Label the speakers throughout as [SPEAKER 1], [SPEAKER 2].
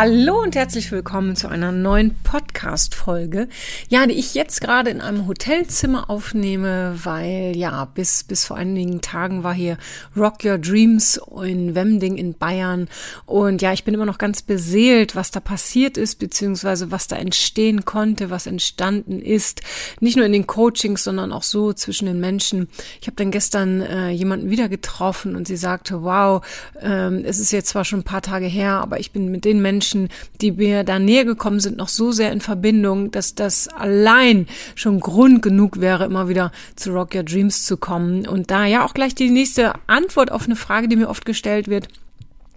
[SPEAKER 1] Hallo und herzlich willkommen zu einer neuen Podcast-Folge. Ja, die ich jetzt gerade in einem Hotelzimmer aufnehme, weil ja, bis, bis vor einigen Tagen war hier Rock Your Dreams in Wemding in Bayern. Und ja, ich bin immer noch ganz beseelt, was da passiert ist, beziehungsweise was da entstehen konnte, was entstanden ist. Nicht nur in den Coachings, sondern auch so zwischen den Menschen. Ich habe dann gestern äh, jemanden wieder getroffen und sie sagte, wow, ähm, es ist jetzt zwar schon ein paar Tage her, aber ich bin mit den Menschen, Menschen, die mir da näher gekommen sind, noch so sehr in Verbindung, dass das allein schon Grund genug wäre, immer wieder zu Rock Your Dreams zu kommen. Und da ja auch gleich die nächste Antwort auf eine Frage, die mir oft gestellt wird.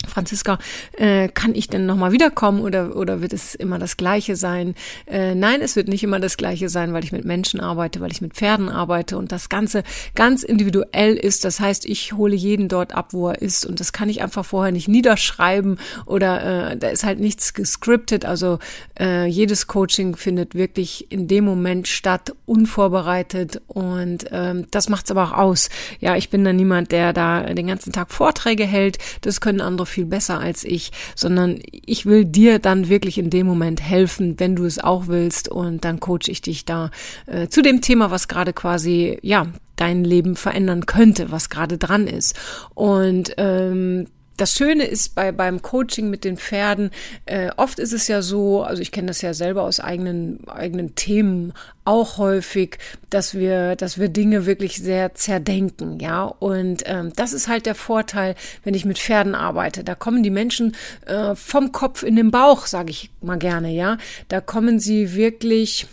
[SPEAKER 1] Franziska, äh, kann ich denn nochmal wiederkommen oder, oder wird es immer das Gleiche sein? Äh, nein, es wird nicht immer das Gleiche sein, weil ich mit Menschen arbeite, weil ich mit Pferden arbeite und das Ganze ganz individuell ist. Das heißt, ich hole jeden dort ab, wo er ist und das kann ich einfach vorher nicht niederschreiben oder äh, da ist halt nichts gescriptet. Also äh, jedes Coaching findet wirklich in dem Moment statt, unvorbereitet und ähm, das macht's aber auch aus. Ja, ich bin da niemand, der da den ganzen Tag Vorträge hält. Das können andere viel besser als ich, sondern ich will dir dann wirklich in dem Moment helfen, wenn du es auch willst und dann coach ich dich da äh, zu dem Thema, was gerade quasi, ja, dein Leben verändern könnte, was gerade dran ist. Und ähm, das Schöne ist bei beim Coaching mit den Pferden, äh, oft ist es ja so, also ich kenne das ja selber aus eigenen eigenen Themen auch häufig, dass wir dass wir Dinge wirklich sehr zerdenken, ja und ähm, das ist halt der Vorteil, wenn ich mit Pferden arbeite. Da kommen die Menschen äh, vom Kopf in den Bauch, sage ich mal gerne, ja. Da kommen sie wirklich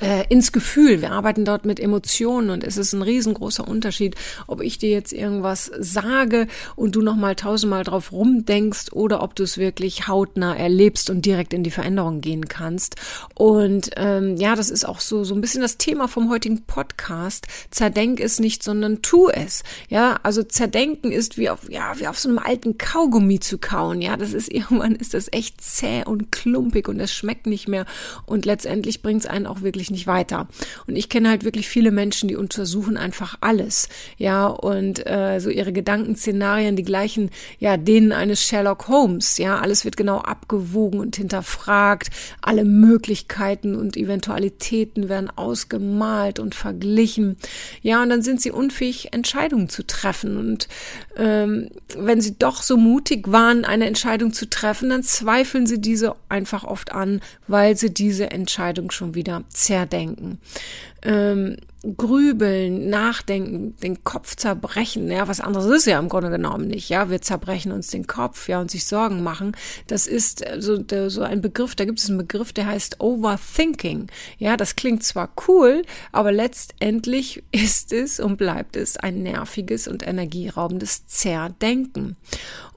[SPEAKER 1] äh, ins Gefühl. Wir arbeiten dort mit Emotionen und es ist ein riesengroßer Unterschied, ob ich dir jetzt irgendwas sage und du nochmal tausendmal drauf rumdenkst oder ob du es wirklich hautnah erlebst und direkt in die Veränderung gehen kannst. Und ähm, ja, das ist auch so so ein bisschen das Thema vom heutigen Podcast. Zerdenk es nicht, sondern tu es. Ja, also zerdenken ist wie auf ja wie auf so einem alten Kaugummi zu kauen. Ja, das ist irgendwann ist das echt zäh und klumpig und es schmeckt nicht mehr und letztendlich bringt es einen auch wirklich wirklich nicht weiter. Und ich kenne halt wirklich viele Menschen, die untersuchen einfach alles, ja, und äh, so ihre Gedankenszenarien, die gleichen, ja, denen eines Sherlock Holmes, ja, alles wird genau abgewogen und hinterfragt, alle Möglichkeiten und Eventualitäten werden ausgemalt und verglichen, ja, und dann sind sie unfähig, Entscheidungen zu treffen. Und ähm, wenn sie doch so mutig waren, eine Entscheidung zu treffen, dann zweifeln sie diese einfach oft an, weil sie diese Entscheidung schon wieder zerdenken. Ähm, grübeln, nachdenken, den Kopf zerbrechen, ja, was anderes ist ja im Grunde genommen nicht, ja, wir zerbrechen uns den Kopf, ja, und sich Sorgen machen, das ist so, so ein Begriff, da gibt es einen Begriff, der heißt Overthinking, ja, das klingt zwar cool, aber letztendlich ist es und bleibt es ein nerviges und energieraubendes Zerdenken.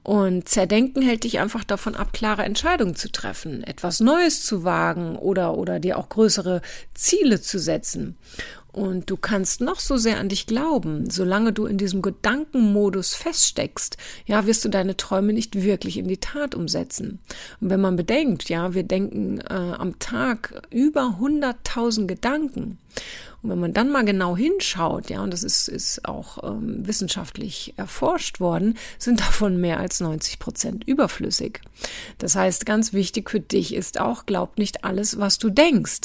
[SPEAKER 1] Und Zerdenken hält dich einfach davon ab, klare Entscheidungen zu treffen, etwas Neues zu wagen oder, oder dir auch größere Ziele zu setzen. Und du kannst noch so sehr an dich glauben, solange du in diesem Gedankenmodus feststeckst, ja, wirst du deine Träume nicht wirklich in die Tat umsetzen. Und wenn man bedenkt, ja, wir denken äh, am Tag über 100.000 Gedanken. Und wenn man dann mal genau hinschaut, ja, und das ist, ist auch ähm, wissenschaftlich erforscht worden, sind davon mehr als 90 Prozent überflüssig. Das heißt, ganz wichtig für dich ist auch, glaub nicht alles, was du denkst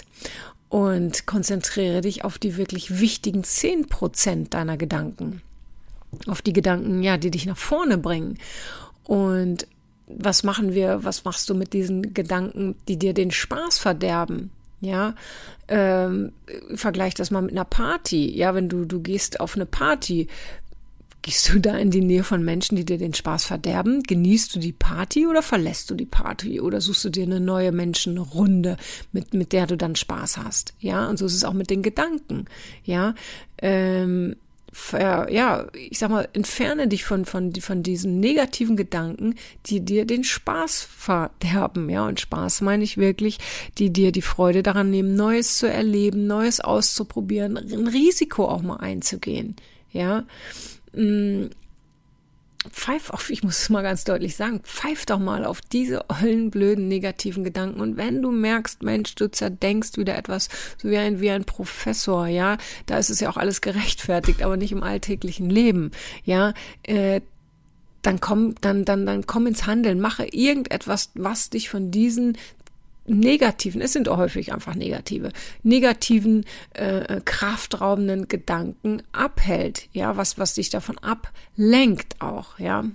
[SPEAKER 1] und konzentriere dich auf die wirklich wichtigen zehn Prozent deiner Gedanken. Auf die Gedanken, ja, die dich nach vorne bringen. Und was machen wir, was machst du mit diesen Gedanken, die dir den Spaß verderben? Ja, ähm, vergleich das mal mit einer Party. Ja, wenn du, du gehst auf eine Party, Gehst du da in die Nähe von Menschen, die dir den Spaß verderben? Genießt du die Party oder verlässt du die Party? Oder suchst du dir eine neue Menschenrunde, mit, mit der du dann Spaß hast? Ja, und so ist es auch mit den Gedanken. Ja, ähm, ja, ich sag mal, entferne dich von, von, von diesen negativen Gedanken, die dir den Spaß verderben, ja, und Spaß meine ich wirklich, die dir die Freude daran nehmen, Neues zu erleben, Neues auszuprobieren, ein Risiko auch mal einzugehen, ja. Mm. pfeif auf, ich muss es mal ganz deutlich sagen, pfeif doch mal auf diese ollen, blöden, negativen Gedanken. Und wenn du merkst, Mensch, du zerdenkst wieder etwas, so wie ein, wie ein Professor, ja, da ist es ja auch alles gerechtfertigt, aber nicht im alltäglichen Leben, ja, äh, dann komm, dann, dann, dann komm ins Handeln, mache irgendetwas, was dich von diesen negativen, es sind auch häufig einfach negative, negativen, äh, kraftraubenden Gedanken abhält, ja, was, was dich davon ablenkt auch, ja.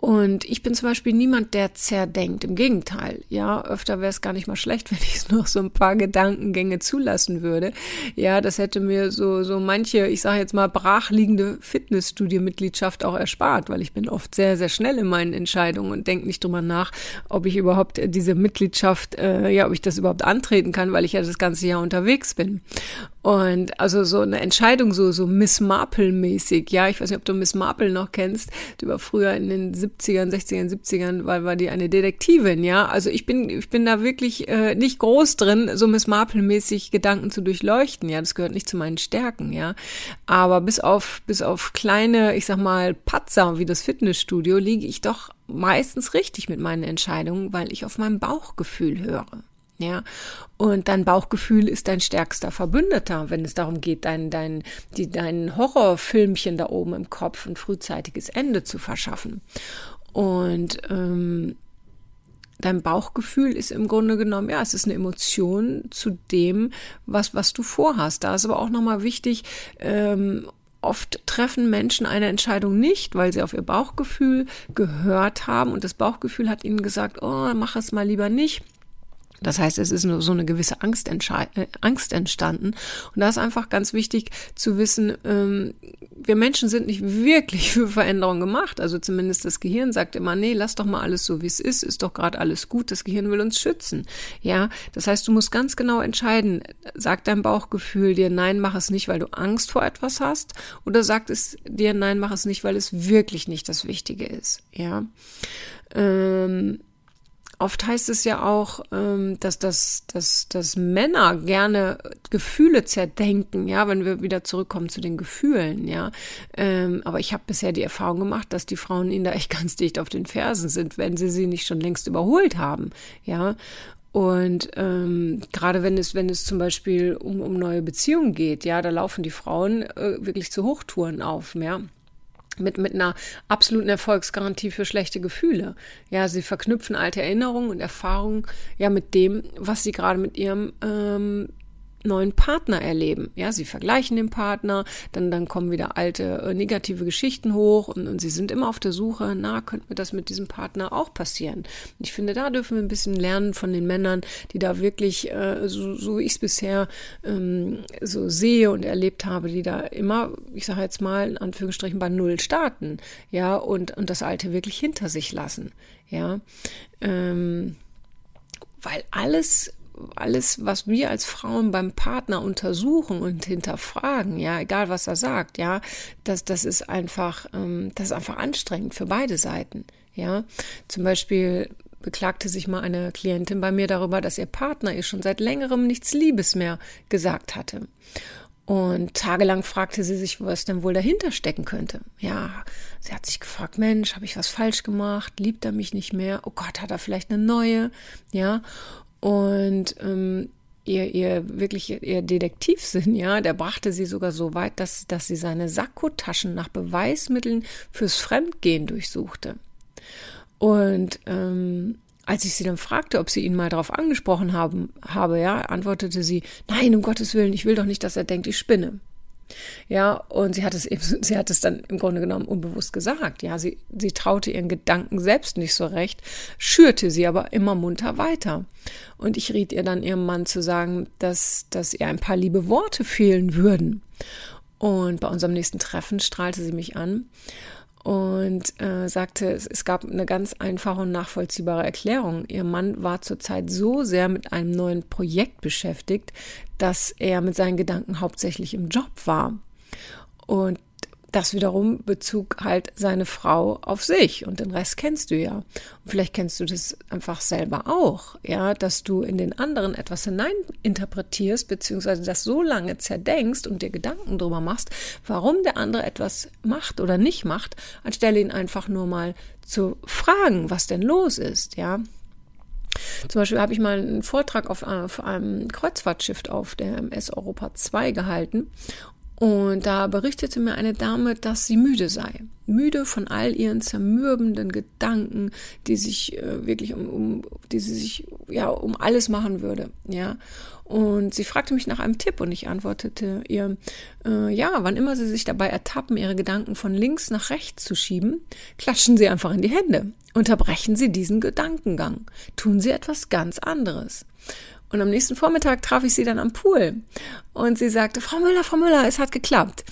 [SPEAKER 1] Und ich bin zum Beispiel niemand, der zerdenkt. Im Gegenteil, ja, öfter wäre es gar nicht mal schlecht, wenn ich noch so ein paar Gedankengänge zulassen würde. Ja, das hätte mir so, so manche, ich sage jetzt mal, brachliegende Fitnessstudio-Mitgliedschaft auch erspart, weil ich bin oft sehr, sehr schnell in meinen Entscheidungen und denke nicht drüber nach, ob ich überhaupt diese Mitgliedschaft, äh, ja, ob ich das überhaupt antreten kann, weil ich ja das ganze Jahr unterwegs bin. Und also so eine Entscheidung, so, so Miss Marple-mäßig, ja, ich weiß nicht, ob du Miss Marple noch kennst, die war früher in den 70ern, 60ern, 70ern, weil war die eine Detektivin, ja. Also ich bin, ich bin da wirklich äh, nicht groß drin, so Miss Marple-mäßig Gedanken zu durchleuchten, ja, das gehört nicht zu meinen Stärken, ja. Aber bis auf, bis auf kleine, ich sag mal, Patzer wie das Fitnessstudio liege ich doch meistens richtig mit meinen Entscheidungen, weil ich auf mein Bauchgefühl höre. Ja, und dein Bauchgefühl ist dein stärkster Verbündeter, wenn es darum geht, dein, dein, die, dein Horrorfilmchen da oben im Kopf ein frühzeitiges Ende zu verschaffen. Und ähm, dein Bauchgefühl ist im Grunde genommen, ja, es ist eine Emotion zu dem, was, was du vorhast. Da ist aber auch nochmal wichtig, ähm, Oft treffen Menschen eine Entscheidung nicht, weil sie auf ihr Bauchgefühl gehört haben und das Bauchgefühl hat ihnen gesagt, oh, mach es mal lieber nicht. Das heißt, es ist nur so eine gewisse Angst, äh, Angst entstanden. Und da ist einfach ganz wichtig zu wissen, ähm, wir Menschen sind nicht wirklich für Veränderung gemacht. Also zumindest das Gehirn sagt immer, nee, lass doch mal alles so, wie es ist, ist doch gerade alles gut. Das Gehirn will uns schützen. Ja, das heißt, du musst ganz genau entscheiden, sagt dein Bauchgefühl dir, nein, mach es nicht, weil du Angst vor etwas hast, oder sagt es dir, nein, mach es nicht, weil es wirklich nicht das Wichtige ist. Ja. Ähm, Oft heißt es ja auch, ähm, dass, dass, dass, dass Männer gerne Gefühle zerdenken, ja, wenn wir wieder zurückkommen zu den Gefühlen, ja. Ähm, aber ich habe bisher die Erfahrung gemacht, dass die Frauen ihnen da echt ganz dicht auf den Fersen sind, wenn sie sie nicht schon längst überholt haben, ja. Und ähm, gerade wenn es, wenn es zum Beispiel um, um neue Beziehungen geht, ja, da laufen die Frauen äh, wirklich zu Hochtouren auf, ja mit, mit einer absoluten Erfolgsgarantie für schlechte Gefühle. Ja, sie verknüpfen alte Erinnerungen und Erfahrungen ja mit dem, was sie gerade mit ihrem ähm, neuen Partner erleben. Ja, sie vergleichen den Partner, dann, dann kommen wieder alte äh, negative Geschichten hoch und, und sie sind immer auf der Suche, na, könnte mir das mit diesem Partner auch passieren? Ich finde, da dürfen wir ein bisschen lernen von den Männern, die da wirklich, äh, so, so wie ich es bisher ähm, so sehe und erlebt habe, die da immer, ich sage jetzt mal in Anführungsstrichen, bei Null starten, ja, und, und das Alte wirklich hinter sich lassen, ja. Ähm, weil alles alles, was wir als Frauen beim Partner untersuchen und hinterfragen, ja, egal was er sagt, ja, das, das ist einfach, ähm, das ist einfach anstrengend für beide Seiten, ja. Zum Beispiel beklagte sich mal eine Klientin bei mir darüber, dass ihr Partner ihr schon seit längerem nichts Liebes mehr gesagt hatte. Und tagelang fragte sie sich, was denn wohl dahinter stecken könnte. Ja, sie hat sich gefragt, Mensch, habe ich was falsch gemacht? Liebt er mich nicht mehr? Oh Gott, hat er vielleicht eine neue? Ja, und ähm, ihr, ihr wirklich ihr Detektivsinn, ja, der brachte sie sogar so weit, dass, dass sie seine Sakkotaschen nach Beweismitteln fürs Fremdgehen durchsuchte. Und ähm, als ich sie dann fragte, ob sie ihn mal darauf angesprochen haben, habe, ja, antwortete sie, nein, um Gottes Willen, ich will doch nicht, dass er denkt, ich spinne. Ja, und sie hat es eben, sie hat es dann im Grunde genommen unbewusst gesagt. Ja, sie, sie traute ihren Gedanken selbst nicht so recht, schürte sie aber immer munter weiter. Und ich riet ihr dann ihrem Mann zu sagen, dass, dass ihr ein paar liebe Worte fehlen würden. Und bei unserem nächsten Treffen strahlte sie mich an und äh, sagte, es, es gab eine ganz einfache und nachvollziehbare Erklärung. Ihr Mann war zurzeit so sehr mit einem neuen Projekt beschäftigt, dass er mit seinen Gedanken hauptsächlich im Job war. Und das wiederum bezog halt seine Frau auf sich und den Rest kennst du ja. Und vielleicht kennst du das einfach selber auch, ja, dass du in den anderen etwas hineininterpretierst, beziehungsweise das so lange zerdenkst und dir Gedanken drüber machst, warum der andere etwas macht oder nicht macht, anstelle ihn einfach nur mal zu fragen, was denn los ist, ja. Zum Beispiel habe ich mal einen Vortrag auf, auf einem Kreuzfahrtschiff auf der MS Europa 2 gehalten und da berichtete mir eine Dame, dass sie müde sei. Müde von all ihren zermürbenden Gedanken, die sich äh, wirklich um, um, die sie sich ja um alles machen würde, ja. Und sie fragte mich nach einem Tipp und ich antwortete ihr, äh, ja, wann immer sie sich dabei ertappen, ihre Gedanken von links nach rechts zu schieben, klatschen sie einfach in die Hände. Unterbrechen sie diesen Gedankengang. Tun sie etwas ganz anderes. Und am nächsten Vormittag traf ich sie dann am Pool. Und sie sagte, Frau Müller, Frau Müller, es hat geklappt.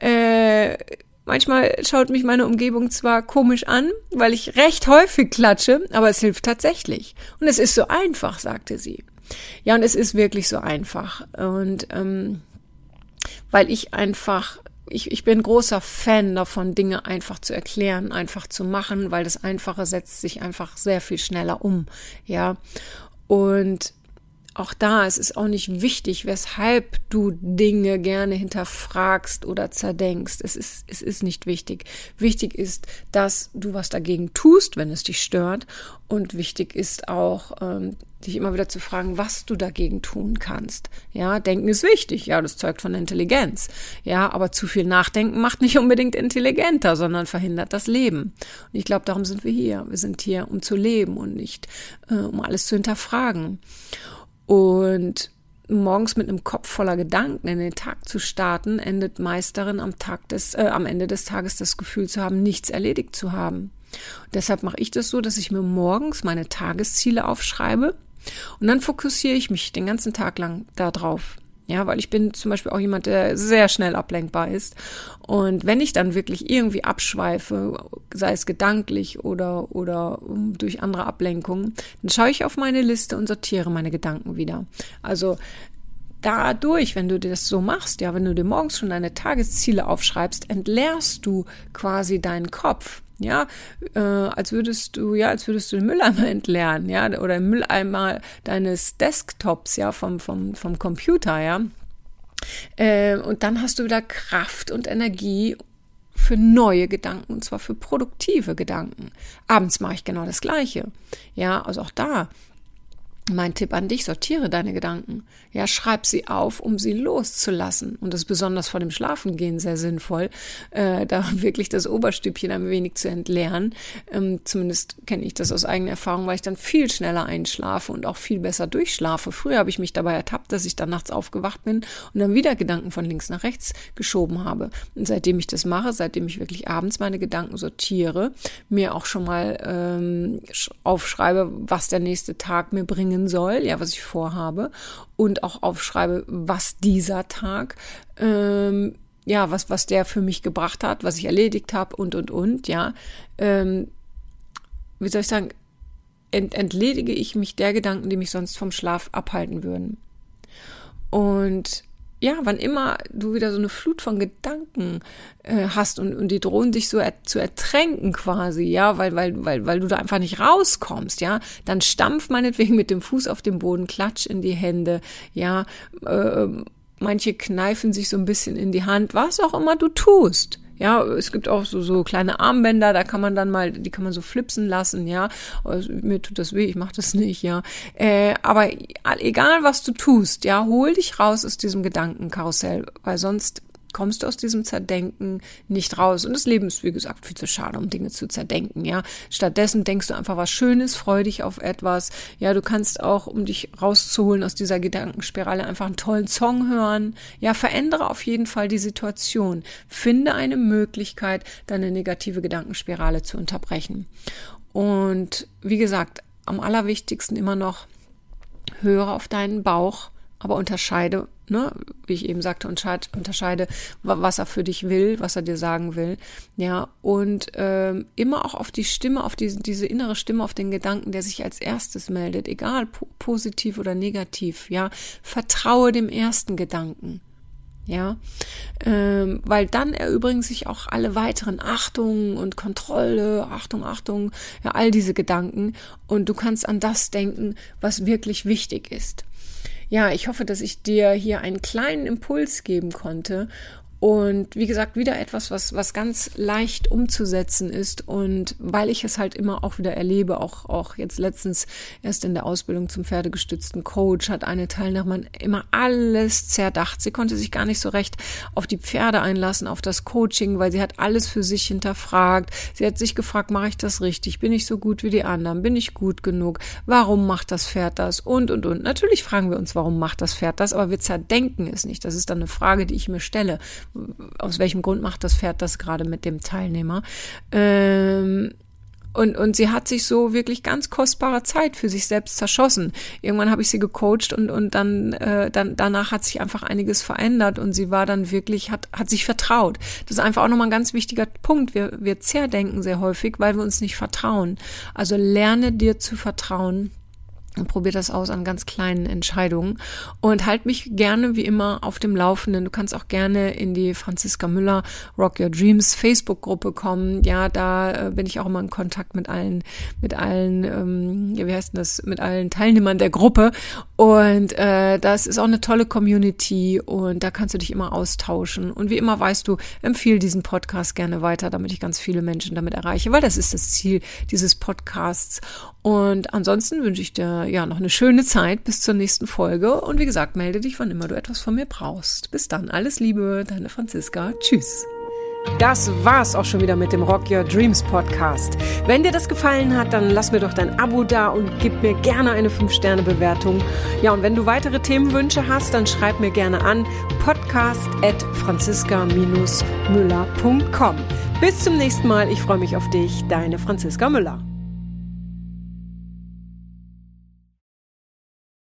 [SPEAKER 1] Äh, manchmal schaut mich meine Umgebung zwar komisch an, weil ich recht häufig klatsche, aber es hilft tatsächlich. Und es ist so einfach, sagte sie. Ja, und es ist wirklich so einfach. Und ähm, weil ich einfach ich, ich bin großer Fan davon, Dinge einfach zu erklären, einfach zu machen, weil das Einfache setzt sich einfach sehr viel schneller um. Ja. Und auch da, es ist auch nicht wichtig, weshalb du Dinge gerne hinterfragst oder zerdenkst. Es ist, es ist nicht wichtig. Wichtig ist, dass du was dagegen tust, wenn es dich stört. Und wichtig ist auch, ähm, dich immer wieder zu fragen, was du dagegen tun kannst. Ja, denken ist wichtig. Ja, das zeugt von Intelligenz. Ja, aber zu viel Nachdenken macht nicht unbedingt intelligenter, sondern verhindert das Leben. Und ich glaube, darum sind wir hier. Wir sind hier, um zu leben und nicht, äh, um alles zu hinterfragen. Und morgens mit einem Kopf voller Gedanken in den Tag zu starten, endet meist darin, am Tag des, äh, am Ende des Tages das Gefühl zu haben, nichts erledigt zu haben. Und deshalb mache ich das so, dass ich mir morgens meine Tagesziele aufschreibe und dann fokussiere ich mich den ganzen Tag lang darauf. Ja, weil ich bin zum Beispiel auch jemand, der sehr schnell ablenkbar ist. Und wenn ich dann wirklich irgendwie abschweife, sei es gedanklich oder, oder durch andere Ablenkungen, dann schaue ich auf meine Liste und sortiere meine Gedanken wieder. Also dadurch, wenn du das so machst, ja, wenn du dir morgens schon deine Tagesziele aufschreibst, entleerst du quasi deinen Kopf. Ja, äh, als würdest du, ja, als würdest du den Mülleimer entleeren, ja, oder den Mülleimer deines Desktops, ja, vom, vom, vom Computer, ja. Äh, und dann hast du wieder Kraft und Energie für neue Gedanken, und zwar für produktive Gedanken. Abends mache ich genau das Gleiche. Ja, also auch da mein Tipp an dich, sortiere deine Gedanken. Ja, schreib sie auf, um sie loszulassen. Und das ist besonders vor dem Schlafengehen sehr sinnvoll, äh, da wirklich das Oberstübchen ein wenig zu entleeren. Ähm, zumindest kenne ich das aus eigener Erfahrung, weil ich dann viel schneller einschlafe und auch viel besser durchschlafe. Früher habe ich mich dabei ertappt, dass ich dann nachts aufgewacht bin und dann wieder Gedanken von links nach rechts geschoben habe. Und seitdem ich das mache, seitdem ich wirklich abends meine Gedanken sortiere, mir auch schon mal ähm, aufschreibe, was der nächste Tag mir bringen bringen soll, ja, was ich vorhabe und auch aufschreibe, was dieser Tag, ähm, ja, was, was der für mich gebracht hat, was ich erledigt habe und, und, und, ja, ähm, wie soll ich sagen, ent, entledige ich mich der Gedanken, die mich sonst vom Schlaf abhalten würden. Und ja, wann immer du wieder so eine Flut von Gedanken äh, hast und, und die drohen dich so er, zu ertränken quasi, ja, weil, weil, weil, weil du da einfach nicht rauskommst, ja, dann stampf meinetwegen mit dem Fuß auf den Boden, klatsch in die Hände, ja, äh, manche kneifen sich so ein bisschen in die Hand, was auch immer du tust. Ja, es gibt auch so, so kleine Armbänder, da kann man dann mal, die kann man so flipsen lassen, ja. Also, mir tut das weh, ich mach das nicht, ja. Äh, aber egal was du tust, ja, hol dich raus aus diesem Gedankenkarussell, weil sonst kommst du aus diesem Zerdenken nicht raus. Und das Leben ist, wie gesagt, viel zu schade, um Dinge zu zerdenken, ja. Stattdessen denkst du einfach was Schönes, freu dich auf etwas. Ja, du kannst auch, um dich rauszuholen aus dieser Gedankenspirale, einfach einen tollen Song hören. Ja, verändere auf jeden Fall die Situation. Finde eine Möglichkeit, deine negative Gedankenspirale zu unterbrechen. Und wie gesagt, am allerwichtigsten immer noch, höre auf deinen Bauch, aber unterscheide ne, wie ich eben sagte, unterscheide, was er für dich will, was er dir sagen will. Ja, und ähm, immer auch auf die Stimme, auf diese, diese innere Stimme, auf den Gedanken, der sich als erstes meldet, egal po positiv oder negativ. Ja, vertraue dem ersten Gedanken. ja, ähm, weil dann erübrigen sich auch alle weiteren Achtung und Kontrolle, Achtung, Achtung, ja, all diese Gedanken und du kannst an das denken, was wirklich wichtig ist. Ja, ich hoffe, dass ich dir hier einen kleinen Impuls geben konnte und wie gesagt, wieder etwas, was, was ganz leicht umzusetzen ist. Und weil ich es halt immer auch wieder erlebe, auch, auch jetzt letztens erst in der Ausbildung zum pferdegestützten Coach hat eine Teilnehmerin immer alles zerdacht. Sie konnte sich gar nicht so recht auf die Pferde einlassen, auf das Coaching, weil sie hat alles für sich hinterfragt. Sie hat sich gefragt, mache ich das richtig? Bin ich so gut wie die anderen? Bin ich gut genug? Warum macht das Pferd das? Und, und, und. Natürlich fragen wir uns, warum macht das Pferd das? Aber wir zerdenken es nicht. Das ist dann eine Frage, die ich mir stelle aus welchem Grund macht das Pferd das gerade mit dem Teilnehmer. Ähm, und, und sie hat sich so wirklich ganz kostbare Zeit für sich selbst zerschossen. Irgendwann habe ich sie gecoacht und, und dann, äh, dann danach hat sich einfach einiges verändert und sie war dann wirklich, hat, hat sich vertraut. Das ist einfach auch nochmal ein ganz wichtiger Punkt. Wir, wir zerdenken sehr häufig, weil wir uns nicht vertrauen. Also lerne dir zu vertrauen probier das aus an ganz kleinen Entscheidungen. Und halt mich gerne wie immer auf dem Laufenden. Du kannst auch gerne in die Franziska Müller Rock Your Dreams Facebook Gruppe kommen. Ja, da äh, bin ich auch immer in Kontakt mit allen, mit allen, ähm, ja, wie heißt denn das, mit allen Teilnehmern der Gruppe. Und äh, das ist auch eine tolle Community und da kannst du dich immer austauschen. Und wie immer weißt du, empfehle diesen Podcast gerne weiter, damit ich ganz viele Menschen damit erreiche, weil das ist das Ziel dieses Podcasts und ansonsten wünsche ich dir ja noch eine schöne Zeit bis zur nächsten Folge. Und wie gesagt, melde dich, wann immer du etwas von mir brauchst. Bis dann, alles Liebe, deine Franziska. Tschüss. Das war's auch schon wieder mit dem Rock Your Dreams Podcast. Wenn dir das gefallen hat, dann lass mir doch dein Abo da und gib mir gerne eine 5-Sterne-Bewertung. Ja, und wenn du weitere Themenwünsche hast, dann schreib mir gerne an podcast at franziska-müller.com. Bis zum nächsten Mal. Ich freue mich auf dich, deine Franziska Müller.